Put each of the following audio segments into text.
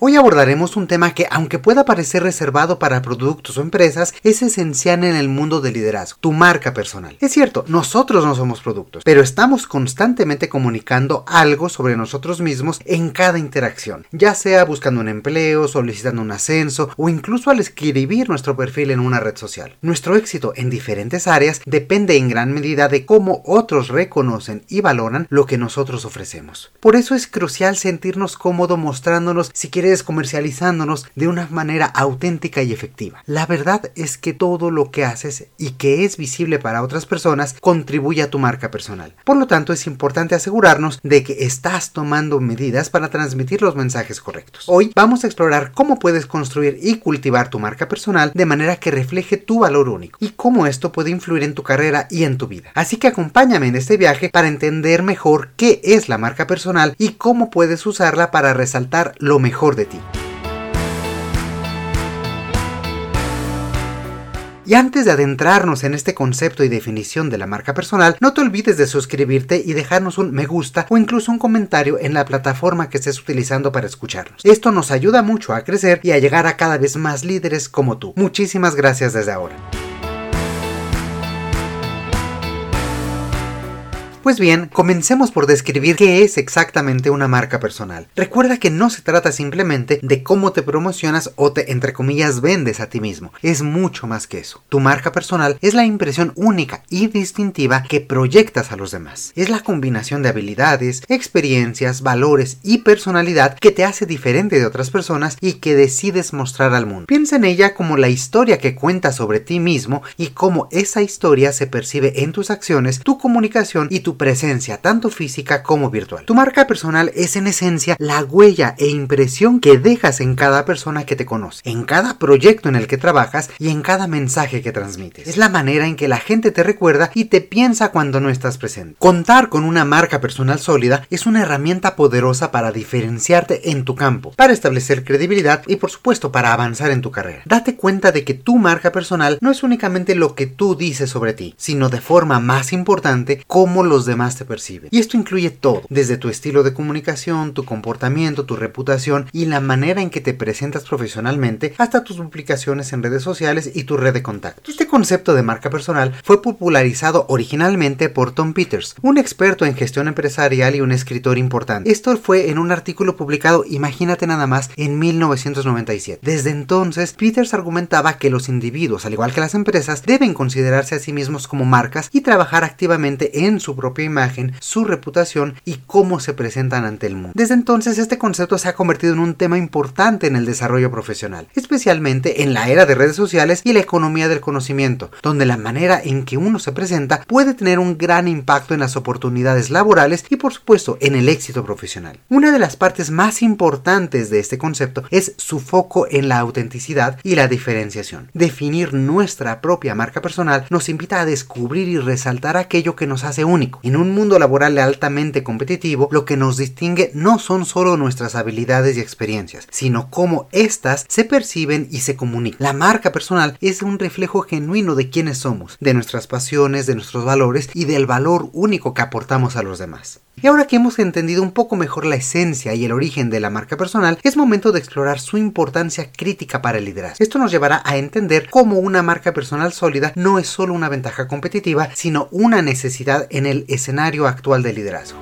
Hoy abordaremos un tema que, aunque pueda parecer reservado para productos o empresas, es esencial en el mundo del liderazgo, tu marca personal. Es cierto, nosotros no somos productos, pero estamos constantemente comunicando algo sobre nosotros mismos en cada interacción, ya sea buscando un empleo, solicitando un ascenso o incluso al escribir nuestro perfil en una red social. Nuestro éxito en diferentes áreas depende en gran medida de cómo otros reconocen y valoran lo que nosotros ofrecemos. Por eso es crucial sentirnos cómodos mostrándonos si quieres comercializándonos de una manera auténtica y efectiva. La verdad es que todo lo que haces y que es visible para otras personas contribuye a tu marca personal. Por lo tanto, es importante asegurarnos de que estás tomando medidas para transmitir los mensajes correctos. Hoy vamos a explorar cómo puedes construir y cultivar tu marca personal de manera que refleje tu valor único y cómo esto puede influir en tu carrera y en tu vida. Así que acompáñame en este viaje para entender mejor qué es la marca personal y cómo puedes usarla para resaltar lo mejor de ti. Y antes de adentrarnos en este concepto y definición de la marca personal, no te olvides de suscribirte y dejarnos un me gusta o incluso un comentario en la plataforma que estés utilizando para escucharnos. Esto nos ayuda mucho a crecer y a llegar a cada vez más líderes como tú. Muchísimas gracias desde ahora. Pues bien, comencemos por describir qué es exactamente una marca personal. Recuerda que no se trata simplemente de cómo te promocionas o te, entre comillas, vendes a ti mismo. Es mucho más que eso. Tu marca personal es la impresión única y distintiva que proyectas a los demás. Es la combinación de habilidades, experiencias, valores y personalidad que te hace diferente de otras personas y que decides mostrar al mundo. Piensa en ella como la historia que cuentas sobre ti mismo y cómo esa historia se percibe en tus acciones, tu comunicación y tu presencia, tanto física como virtual. Tu marca personal es en esencia la huella e impresión que dejas en cada persona que te conoce, en cada proyecto en el que trabajas y en cada mensaje que transmites. Es la manera en que la gente te recuerda y te piensa cuando no estás presente. Contar con una marca personal sólida es una herramienta poderosa para diferenciarte en tu campo, para establecer credibilidad y por supuesto para avanzar en tu carrera. Date cuenta de que tu marca personal no es únicamente lo que tú dices sobre ti, sino de forma más importante cómo los demás te perciben. Y esto incluye todo, desde tu estilo de comunicación, tu comportamiento, tu reputación y la manera en que te presentas profesionalmente, hasta tus publicaciones en redes sociales y tu red de contactos. Este concepto de marca personal fue popularizado originalmente por Tom Peters, un experto en gestión empresarial y un escritor importante. Esto fue en un artículo publicado, imagínate nada más, en 1997. Desde entonces, Peters argumentaba que los individuos, al igual que las empresas, deben considerarse a sí mismos como marcas y trabajar activamente en su propia imagen, su reputación y cómo se presentan ante el mundo. Desde entonces este concepto se ha convertido en un tema importante en el desarrollo profesional, especialmente en la era de redes sociales y la economía del conocimiento, donde la manera en que uno se presenta puede tener un gran impacto en las oportunidades laborales y por supuesto en el éxito profesional. Una de las partes más importantes de este concepto es su foco en la autenticidad y la diferenciación. Definir nuestra propia marca personal nos invita a descubrir y resaltar aquello que nos hace único en un mundo laboral altamente competitivo, lo que nos distingue no son solo nuestras habilidades y experiencias, sino cómo éstas se perciben y se comunican. La marca personal es un reflejo genuino de quiénes somos, de nuestras pasiones, de nuestros valores y del valor único que aportamos a los demás. Y ahora que hemos entendido un poco mejor la esencia y el origen de la marca personal, es momento de explorar su importancia crítica para el liderazgo. Esto nos llevará a entender cómo una marca personal sólida no es solo una ventaja competitiva, sino una necesidad en el escenario actual del liderazgo.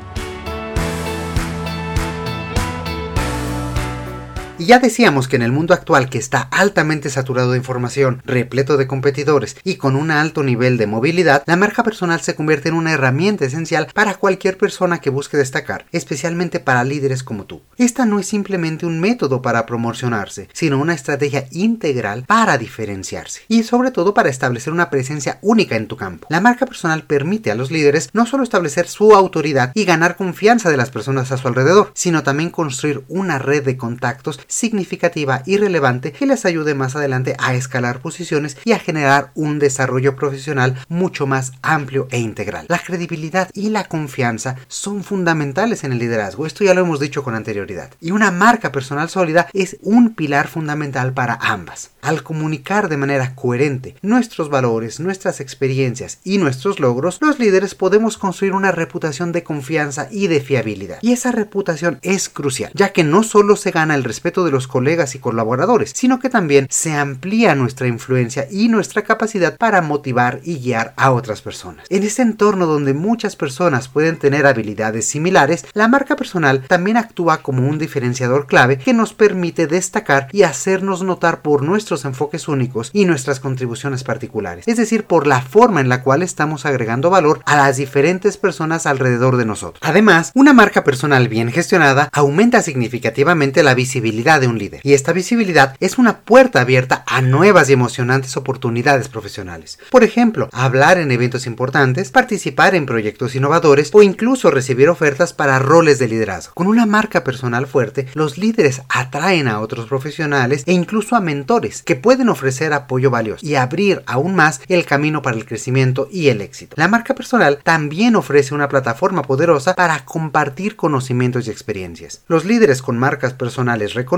Y ya decíamos que en el mundo actual que está altamente saturado de información, repleto de competidores y con un alto nivel de movilidad, la marca personal se convierte en una herramienta esencial para cualquier persona que busque destacar, especialmente para líderes como tú. Esta no es simplemente un método para promocionarse, sino una estrategia integral para diferenciarse y sobre todo para establecer una presencia única en tu campo. La marca personal permite a los líderes no solo establecer su autoridad y ganar confianza de las personas a su alrededor, sino también construir una red de contactos significativa y relevante que les ayude más adelante a escalar posiciones y a generar un desarrollo profesional mucho más amplio e integral. La credibilidad y la confianza son fundamentales en el liderazgo, esto ya lo hemos dicho con anterioridad. Y una marca personal sólida es un pilar fundamental para ambas. Al comunicar de manera coherente nuestros valores, nuestras experiencias y nuestros logros, los líderes podemos construir una reputación de confianza y de fiabilidad. Y esa reputación es crucial, ya que no solo se gana el respeto de los colegas y colaboradores, sino que también se amplía nuestra influencia y nuestra capacidad para motivar y guiar a otras personas. En ese entorno donde muchas personas pueden tener habilidades similares, la marca personal también actúa como un diferenciador clave que nos permite destacar y hacernos notar por nuestros enfoques únicos y nuestras contribuciones particulares, es decir, por la forma en la cual estamos agregando valor a las diferentes personas alrededor de nosotros. Además, una marca personal bien gestionada aumenta significativamente la visibilidad de un líder, y esta visibilidad es una puerta abierta a nuevas y emocionantes oportunidades profesionales. Por ejemplo, hablar en eventos importantes, participar en proyectos innovadores o incluso recibir ofertas para roles de liderazgo. Con una marca personal fuerte, los líderes atraen a otros profesionales e incluso a mentores que pueden ofrecer apoyo valioso y abrir aún más el camino para el crecimiento y el éxito. La marca personal también ofrece una plataforma poderosa para compartir conocimientos y experiencias. Los líderes con marcas personales reconocidas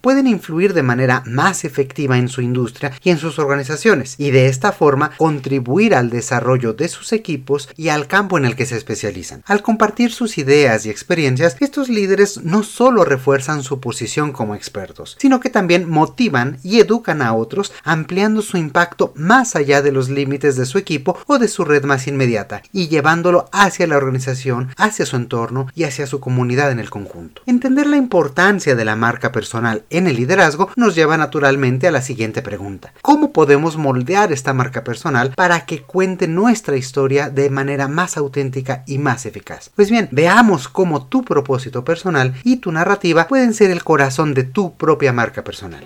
pueden influir de manera más efectiva en su industria y en sus organizaciones y de esta forma contribuir al desarrollo de sus equipos y al campo en el que se especializan. Al compartir sus ideas y experiencias, estos líderes no solo refuerzan su posición como expertos, sino que también motivan y educan a otros ampliando su impacto más allá de los límites de su equipo o de su red más inmediata y llevándolo hacia la organización, hacia su entorno y hacia su comunidad en el conjunto. Entender la importancia de la marca personal en el liderazgo nos lleva naturalmente a la siguiente pregunta. ¿Cómo podemos moldear esta marca personal para que cuente nuestra historia de manera más auténtica y más eficaz? Pues bien, veamos cómo tu propósito personal y tu narrativa pueden ser el corazón de tu propia marca personal.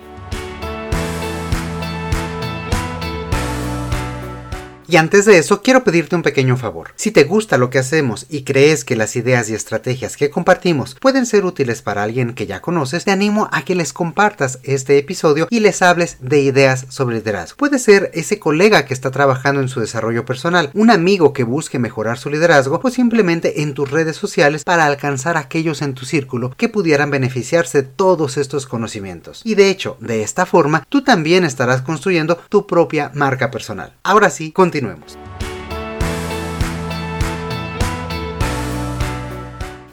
Y antes de eso, quiero pedirte un pequeño favor. Si te gusta lo que hacemos y crees que las ideas y estrategias que compartimos pueden ser útiles para alguien que ya conoces, te animo a que les compartas este episodio y les hables de ideas sobre liderazgo. Puede ser ese colega que está trabajando en su desarrollo personal, un amigo que busque mejorar su liderazgo o simplemente en tus redes sociales para alcanzar a aquellos en tu círculo que pudieran beneficiarse de todos estos conocimientos. Y de hecho, de esta forma, tú también estarás construyendo tu propia marca personal. Ahora sí, continuamos Continuemos.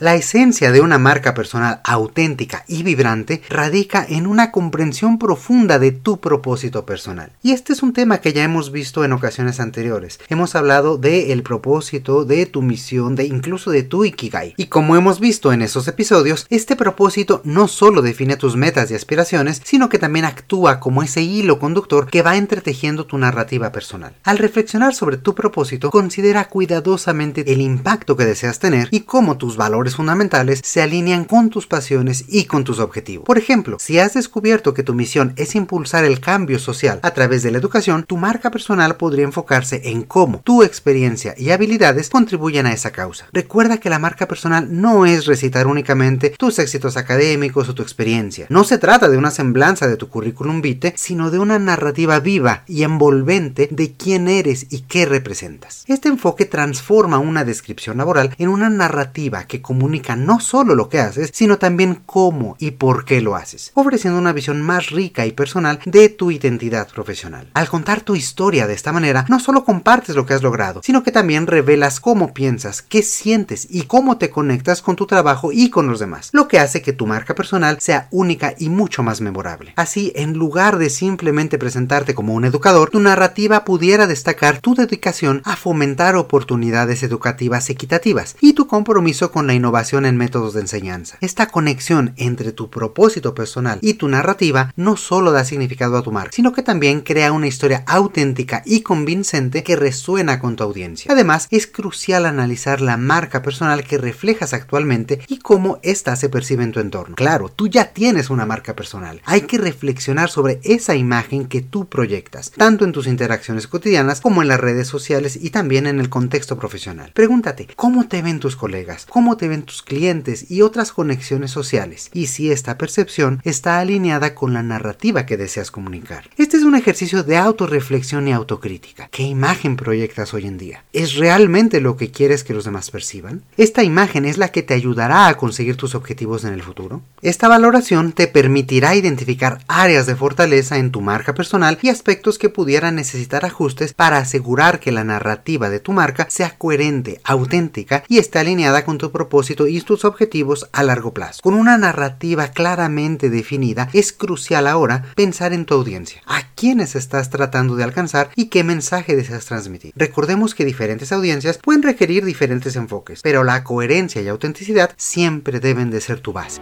La esencia de una marca personal auténtica y vibrante radica en una comprensión profunda de tu propósito personal. Y este es un tema que ya hemos visto en ocasiones anteriores. Hemos hablado de el propósito, de tu misión, de incluso de tu ikigai. Y como hemos visto en esos episodios, este propósito no solo define tus metas y aspiraciones, sino que también actúa como ese hilo conductor que va entretejiendo tu narrativa personal. Al reflexionar sobre tu propósito, considera cuidadosamente el impacto que deseas tener y cómo tus valores fundamentales se alinean con tus pasiones y con tus objetivos. Por ejemplo, si has descubierto que tu misión es impulsar el cambio social a través de la educación, tu marca personal podría enfocarse en cómo tu experiencia y habilidades contribuyen a esa causa. Recuerda que la marca personal no es recitar únicamente tus éxitos académicos o tu experiencia. No se trata de una semblanza de tu currículum vitae, sino de una narrativa viva y envolvente de quién eres y qué representas. Este enfoque transforma una descripción laboral en una narrativa que comunica no solo lo que haces, sino también cómo y por qué lo haces, ofreciendo una visión más rica y personal de tu identidad profesional. Al contar tu historia de esta manera, no solo compartes lo que has logrado, sino que también revelas cómo piensas, qué sientes y cómo te conectas con tu trabajo y con los demás, lo que hace que tu marca personal sea única y mucho más memorable. Así, en lugar de simplemente presentarte como un educador, tu narrativa pudiera destacar tu dedicación a fomentar oportunidades educativas equitativas y tu compromiso con la innovación innovación en métodos de enseñanza. Esta conexión entre tu propósito personal y tu narrativa no solo da significado a tu marca, sino que también crea una historia auténtica y convincente que resuena con tu audiencia. Además, es crucial analizar la marca personal que reflejas actualmente y cómo ésta se percibe en tu entorno. Claro, tú ya tienes una marca personal. Hay que reflexionar sobre esa imagen que tú proyectas, tanto en tus interacciones cotidianas como en las redes sociales y también en el contexto profesional. Pregúntate, ¿cómo te ven tus colegas? ¿Cómo te perciben tus clientes y otras conexiones sociales, y si esta percepción está alineada con la narrativa que deseas comunicar. Este es un ejercicio de autorreflexión y autocrítica. ¿Qué imagen proyectas hoy en día? ¿Es realmente lo que quieres que los demás perciban? ¿Esta imagen es la que te ayudará a conseguir tus objetivos en el futuro? Esta valoración te permitirá identificar áreas de fortaleza en tu marca personal y aspectos que pudieran necesitar ajustes para asegurar que la narrativa de tu marca sea coherente, auténtica y esté alineada con tu y tus objetivos a largo plazo. Con una narrativa claramente definida, es crucial ahora pensar en tu audiencia. ¿A quiénes estás tratando de alcanzar y qué mensaje deseas transmitir? Recordemos que diferentes audiencias pueden requerir diferentes enfoques, pero la coherencia y autenticidad siempre deben de ser tu base.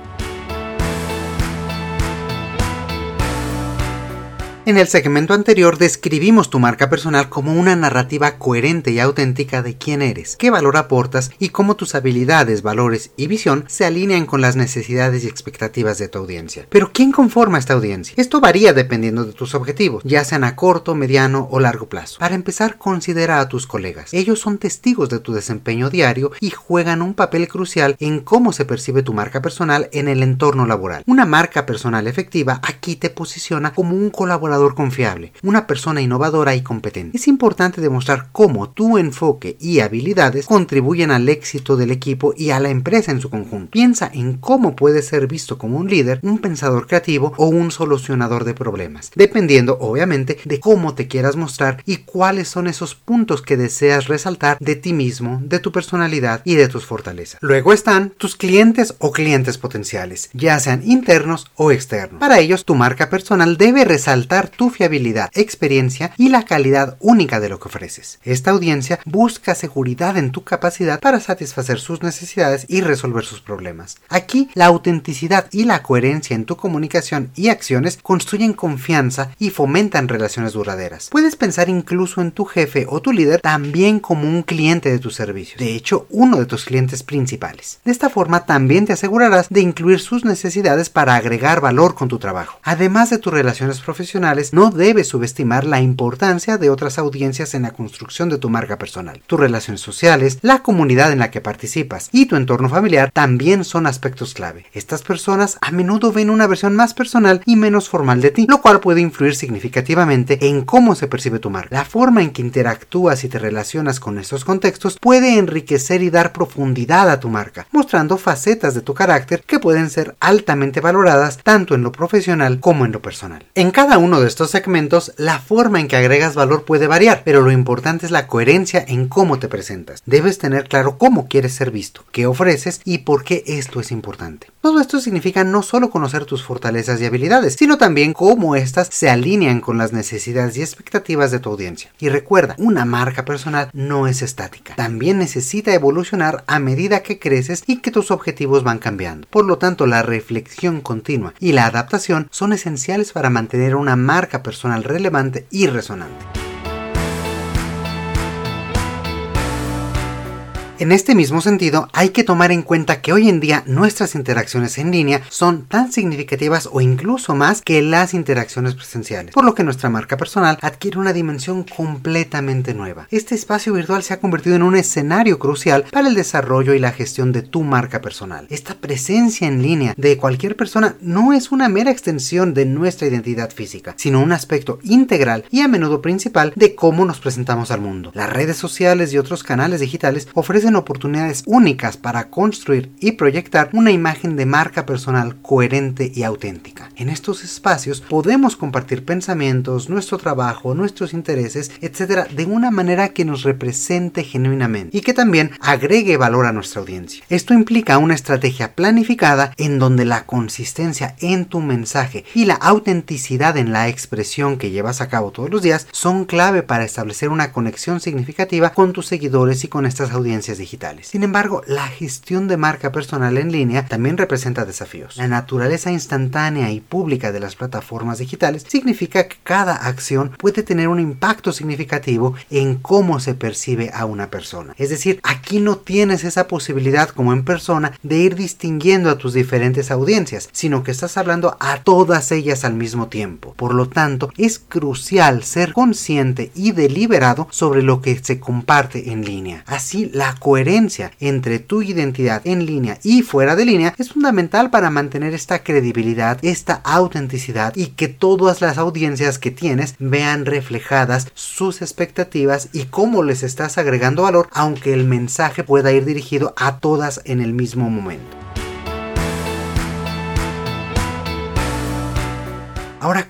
En el segmento anterior describimos tu marca personal como una narrativa coherente y auténtica de quién eres, qué valor aportas y cómo tus habilidades, valores y visión se alinean con las necesidades y expectativas de tu audiencia. Pero ¿quién conforma esta audiencia? Esto varía dependiendo de tus objetivos, ya sean a corto, mediano o largo plazo. Para empezar, considera a tus colegas. Ellos son testigos de tu desempeño diario y juegan un papel crucial en cómo se percibe tu marca personal en el entorno laboral. Una marca personal efectiva aquí te posiciona como un colaborador confiable, una persona innovadora y competente. Es importante demostrar cómo tu enfoque y habilidades contribuyen al éxito del equipo y a la empresa en su conjunto. Piensa en cómo puedes ser visto como un líder, un pensador creativo o un solucionador de problemas, dependiendo obviamente de cómo te quieras mostrar y cuáles son esos puntos que deseas resaltar de ti mismo, de tu personalidad y de tus fortalezas. Luego están tus clientes o clientes potenciales, ya sean internos o externos. Para ellos, tu marca personal debe resaltar tu fiabilidad, experiencia y la calidad única de lo que ofreces. Esta audiencia busca seguridad en tu capacidad para satisfacer sus necesidades y resolver sus problemas. Aquí, la autenticidad y la coherencia en tu comunicación y acciones construyen confianza y fomentan relaciones duraderas. Puedes pensar incluso en tu jefe o tu líder también como un cliente de tus servicios, de hecho, uno de tus clientes principales. De esta forma, también te asegurarás de incluir sus necesidades para agregar valor con tu trabajo. Además de tus relaciones profesionales, no debes subestimar la importancia de otras audiencias en la construcción de tu marca personal. Tus relaciones sociales, la comunidad en la que participas y tu entorno familiar también son aspectos clave. Estas personas a menudo ven una versión más personal y menos formal de ti, lo cual puede influir significativamente en cómo se percibe tu marca. La forma en que interactúas y te relacionas con estos contextos puede enriquecer y dar profundidad a tu marca, mostrando facetas de tu carácter que pueden ser altamente valoradas tanto en lo profesional como en lo personal. En cada uno de estos segmentos, la forma en que agregas valor puede variar, pero lo importante es la coherencia en cómo te presentas. Debes tener claro cómo quieres ser visto, qué ofreces y por qué esto es importante. Todo esto significa no solo conocer tus fortalezas y habilidades, sino también cómo éstas se alinean con las necesidades y expectativas de tu audiencia. Y recuerda, una marca personal no es estática, también necesita evolucionar a medida que creces y que tus objetivos van cambiando. Por lo tanto, la reflexión continua y la adaptación son esenciales para mantener una marca marca personal relevante y resonante. En este mismo sentido, hay que tomar en cuenta que hoy en día nuestras interacciones en línea son tan significativas o incluso más que las interacciones presenciales, por lo que nuestra marca personal adquiere una dimensión completamente nueva. Este espacio virtual se ha convertido en un escenario crucial para el desarrollo y la gestión de tu marca personal. Esta presencia en línea de cualquier persona no es una mera extensión de nuestra identidad física, sino un aspecto integral y a menudo principal de cómo nos presentamos al mundo. Las redes sociales y otros canales digitales ofrecen oportunidades únicas para construir y proyectar una imagen de marca personal coherente y auténtica. En estos espacios podemos compartir pensamientos, nuestro trabajo, nuestros intereses, etcétera, de una manera que nos represente genuinamente y que también agregue valor a nuestra audiencia. Esto implica una estrategia planificada en donde la consistencia en tu mensaje y la autenticidad en la expresión que llevas a cabo todos los días son clave para establecer una conexión significativa con tus seguidores y con estas audiencias digitales. Sin embargo, la gestión de marca personal en línea también representa desafíos. La naturaleza instantánea y pública de las plataformas digitales, significa que cada acción puede tener un impacto significativo en cómo se percibe a una persona. Es decir, aquí no tienes esa posibilidad como en persona de ir distinguiendo a tus diferentes audiencias, sino que estás hablando a todas ellas al mismo tiempo. Por lo tanto, es crucial ser consciente y deliberado sobre lo que se comparte en línea. Así, la coherencia entre tu identidad en línea y fuera de línea es fundamental para mantener esta credibilidad, esta autenticidad y que todas las audiencias que tienes vean reflejadas sus expectativas y cómo les estás agregando valor, aunque el mensaje pueda ir dirigido a todas en el mismo momento.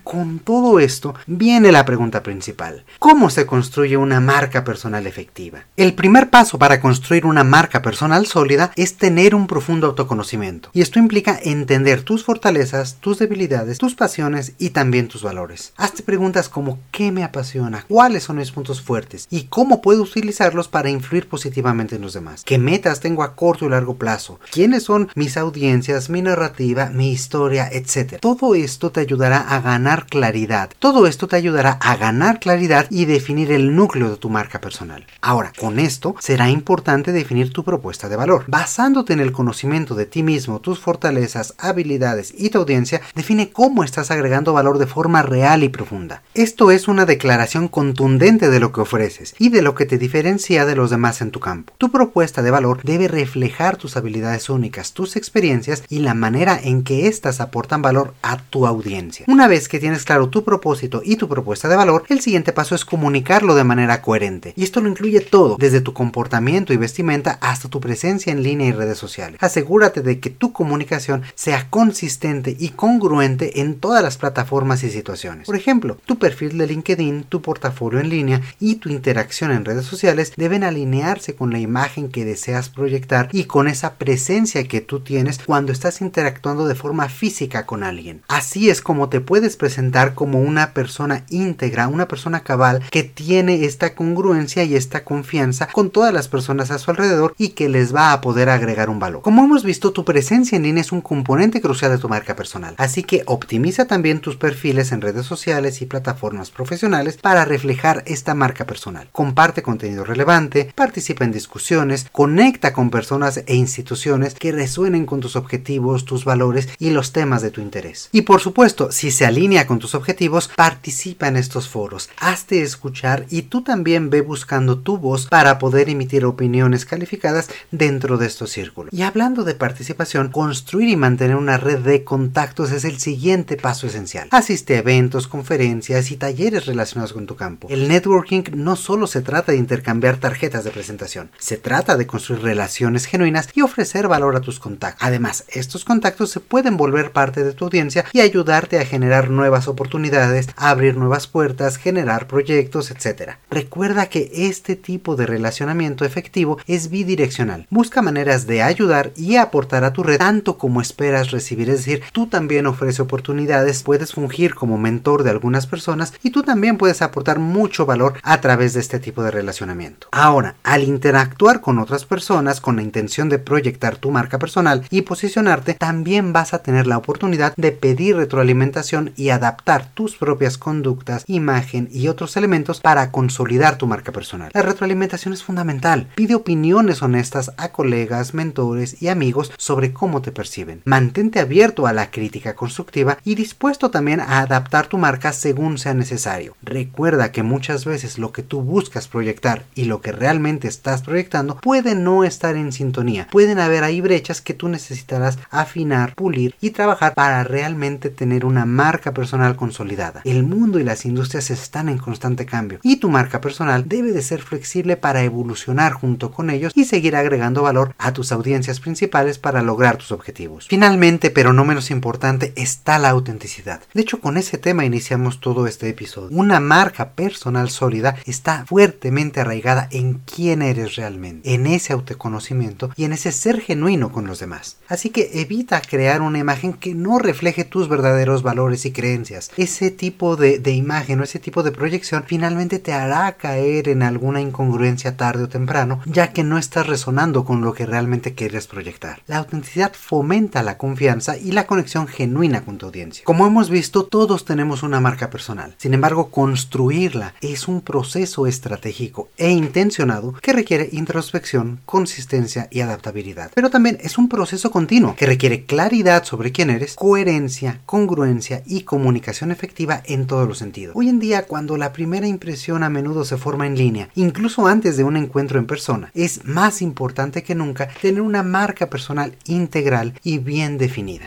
Con todo esto, viene la pregunta principal. ¿Cómo se construye una marca personal efectiva? El primer paso para construir una marca personal sólida es tener un profundo autoconocimiento. Y esto implica entender tus fortalezas, tus debilidades, tus pasiones y también tus valores. Hazte preguntas como ¿qué me apasiona? ¿Cuáles son mis puntos fuertes? ¿Y cómo puedo utilizarlos para influir positivamente en los demás? ¿Qué metas tengo a corto y largo plazo? ¿Quiénes son mis audiencias, mi narrativa, mi historia, etcétera? Todo esto te ayudará a ganar claridad. Todo esto te ayudará a ganar claridad y definir el núcleo de tu marca personal. Ahora, con esto será importante definir tu propuesta de valor. Basándote en el conocimiento de ti mismo, tus fortalezas, habilidades y tu audiencia, define cómo estás agregando valor de forma real y profunda. Esto es una declaración contundente de lo que ofreces y de lo que te diferencia de los demás en tu campo. Tu propuesta de valor debe reflejar tus habilidades únicas, tus experiencias y la manera en que éstas aportan valor a tu audiencia. Una vez que tienes claro tu propósito y tu propuesta de valor, el siguiente paso es comunicarlo de manera coherente. Y esto lo incluye todo, desde tu comportamiento y vestimenta hasta tu presencia en línea y redes sociales. Asegúrate de que tu comunicación sea consistente y congruente en todas las plataformas y situaciones. Por ejemplo, tu perfil de LinkedIn, tu portafolio en línea y tu interacción en redes sociales deben alinearse con la imagen que deseas proyectar y con esa presencia que tú tienes cuando estás interactuando de forma física con alguien. Así es como te puedes presentar como una persona íntegra, una persona cabal que tiene esta congruencia y esta confianza con todas las personas a su alrededor y que les va a poder agregar un valor. Como hemos visto, tu presencia en línea es un componente crucial de tu marca personal, así que optimiza también tus perfiles en redes sociales y plataformas profesionales para reflejar esta marca personal. Comparte contenido relevante, participa en discusiones, conecta con personas e instituciones que resuenen con tus objetivos, tus valores y los temas de tu interés. Y por supuesto, si se alinea con tus objetivos, participa en estos foros, hazte escuchar y tú también ve buscando tu voz para poder emitir opiniones calificadas dentro de estos círculos. Y hablando de participación, construir y mantener una red de contactos es el siguiente paso esencial. Asiste a eventos, conferencias y talleres relacionados con tu campo. El networking no solo se trata de intercambiar tarjetas de presentación, se trata de construir relaciones genuinas y ofrecer valor a tus contactos. Además, estos contactos se pueden volver parte de tu audiencia y ayudarte a generar nuevas oportunidades, abrir nuevas puertas, generar proyectos, etc. Recuerda que este tipo de relacionamiento efectivo es bidireccional. Busca maneras de ayudar y aportar a tu red tanto como esperas recibir. Es decir, tú también ofreces oportunidades, puedes fungir como mentor de algunas personas y tú también puedes aportar mucho valor a través de este tipo de relacionamiento. Ahora, al interactuar con otras personas con la intención de proyectar tu marca personal y posicionarte, también vas a tener la oportunidad de pedir retroalimentación y adaptar tus propias conductas, imagen y otros elementos para consolidar tu marca personal. La retroalimentación es fundamental. Pide opiniones honestas a colegas, mentores y amigos sobre cómo te perciben. Mantente abierto a la crítica constructiva y dispuesto también a adaptar tu marca según sea necesario. Recuerda que muchas veces lo que tú buscas proyectar y lo que realmente estás proyectando puede no estar en sintonía. Pueden haber ahí brechas que tú necesitarás afinar, pulir y trabajar para realmente tener una marca personal consolidada. El mundo y las industrias están en constante cambio y tu marca personal debe de ser flexible para evolucionar junto con ellos y seguir agregando valor a tus audiencias principales para lograr tus objetivos. Finalmente, pero no menos importante, está la autenticidad. De hecho, con ese tema iniciamos todo este episodio. Una marca personal sólida está fuertemente arraigada en quién eres realmente, en ese autoconocimiento y en ese ser genuino con los demás. Así que evita crear una imagen que no refleje tus verdaderos valores y creencias creencias. Ese tipo de, de imagen o ese tipo de proyección finalmente te hará caer en alguna incongruencia tarde o temprano, ya que no estás resonando con lo que realmente quieres proyectar. La autenticidad fomenta la confianza y la conexión genuina con tu audiencia. Como hemos visto, todos tenemos una marca personal. Sin embargo, construirla es un proceso estratégico e intencionado que requiere introspección, consistencia y adaptabilidad. Pero también es un proceso continuo que requiere claridad sobre quién eres, coherencia, congruencia y comunicación efectiva en todos los sentidos. Hoy en día, cuando la primera impresión a menudo se forma en línea, incluso antes de un encuentro en persona, es más importante que nunca tener una marca personal integral y bien definida.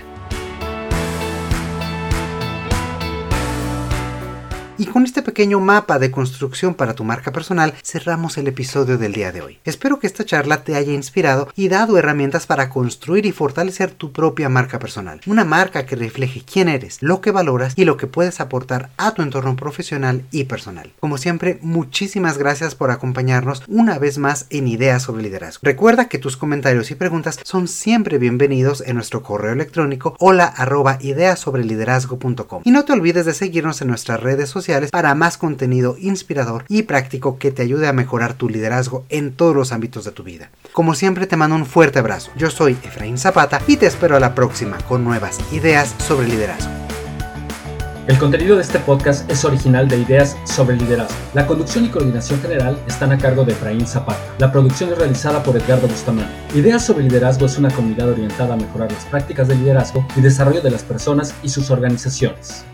Y con este pequeño mapa de construcción para tu marca personal cerramos el episodio del día de hoy. Espero que esta charla te haya inspirado y dado herramientas para construir y fortalecer tu propia marca personal. Una marca que refleje quién eres, lo que valoras y lo que puedes aportar a tu entorno profesional y personal. Como siempre, muchísimas gracias por acompañarnos una vez más en Ideas sobre Liderazgo. Recuerda que tus comentarios y preguntas son siempre bienvenidos en nuestro correo electrónico hola arroba ideasobreliderazgo.com y no te olvides de seguirnos en nuestras redes para más contenido inspirador y práctico que te ayude a mejorar tu liderazgo en todos los ámbitos de tu vida. Como siempre te mando un fuerte abrazo. Yo soy Efraín Zapata y te espero a la próxima con nuevas ideas sobre liderazgo. El contenido de este podcast es original de Ideas sobre Liderazgo. La conducción y coordinación general están a cargo de Efraín Zapata. La producción es realizada por Edgardo Bustamante. Ideas sobre Liderazgo es una comunidad orientada a mejorar las prácticas de liderazgo y desarrollo de las personas y sus organizaciones.